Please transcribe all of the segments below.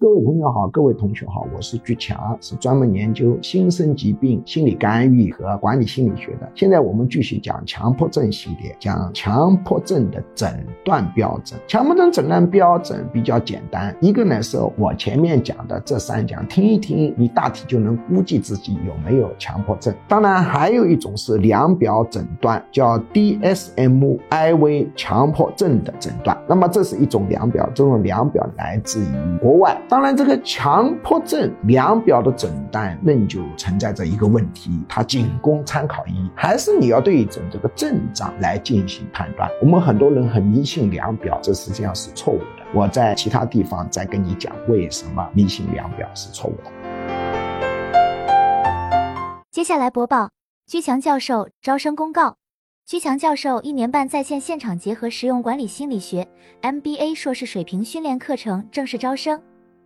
各位朋友好，各位同学好，我是居强，是专门研究新生疾病心理干预和管理心理学的。现在我们继续讲强迫症系列，讲强迫症的诊断标准。强迫症诊断标准比较简单，一个呢是我前面讲的这三讲，听一听，你大体就能估计自己有没有强迫症。当然，还有一种是量表诊断，叫 DSM-IV 强迫症的诊断。那么这是一种量表，这种量表来自于国外。当然，这个强迫症量表的诊断仍旧存在着一个问题，它仅供参考意义，还是你要对准这个症状来进行判断。我们很多人很迷信量表，这实际上是错误的。我在其他地方再跟你讲为什么迷信量表是错误的。接下来播报居强教授招生公告。居强教授一年半在线现场结合实用管理心理学 MBA 硕士水平训练课程正式招生。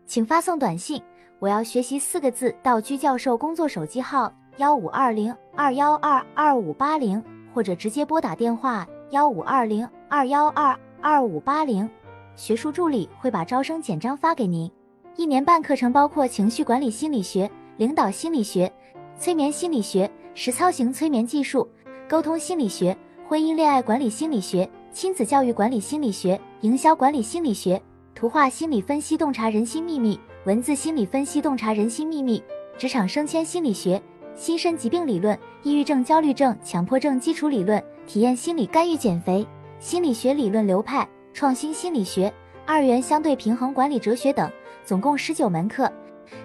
请发送短信“我要学习”四个字到居教授工作手机号幺五二零二幺二二五八零，或者直接拨打电话幺五二零二幺二二五八零，学术助理会把招生简章发给您。一年半课程包括情绪管理心理学、领导心理学、催眠心理学、实操型催眠技术、沟通心理学、婚姻恋爱管理心理学、亲子教育管理心理学、营销管理心理学。图画心理分析洞察人心秘密，文字心理分析洞察人心秘密，职场升迁心理学，心身疾病理论，抑郁症、焦虑症、强迫症基础理论，体验心理干预减肥，心理学理论流派，创新心理学，二元相对平衡管理哲学等，总共十九门课，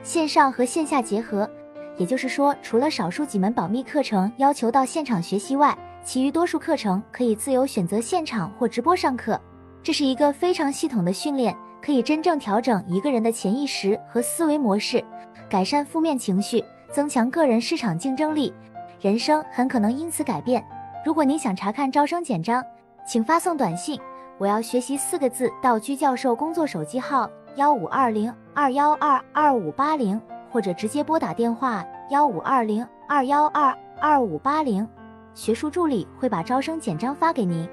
线上和线下结合。也就是说，除了少数几门保密课程要求到现场学习外，其余多数课程可以自由选择现场或直播上课。这是一个非常系统的训练，可以真正调整一个人的潜意识和思维模式，改善负面情绪，增强个人市场竞争力，人生很可能因此改变。如果您想查看招生简章，请发送短信“我要学习”四个字到居教授工作手机号幺五二零二幺二二五八零，或者直接拨打电话幺五二零二幺二二五八零，学术助理会把招生简章发给您。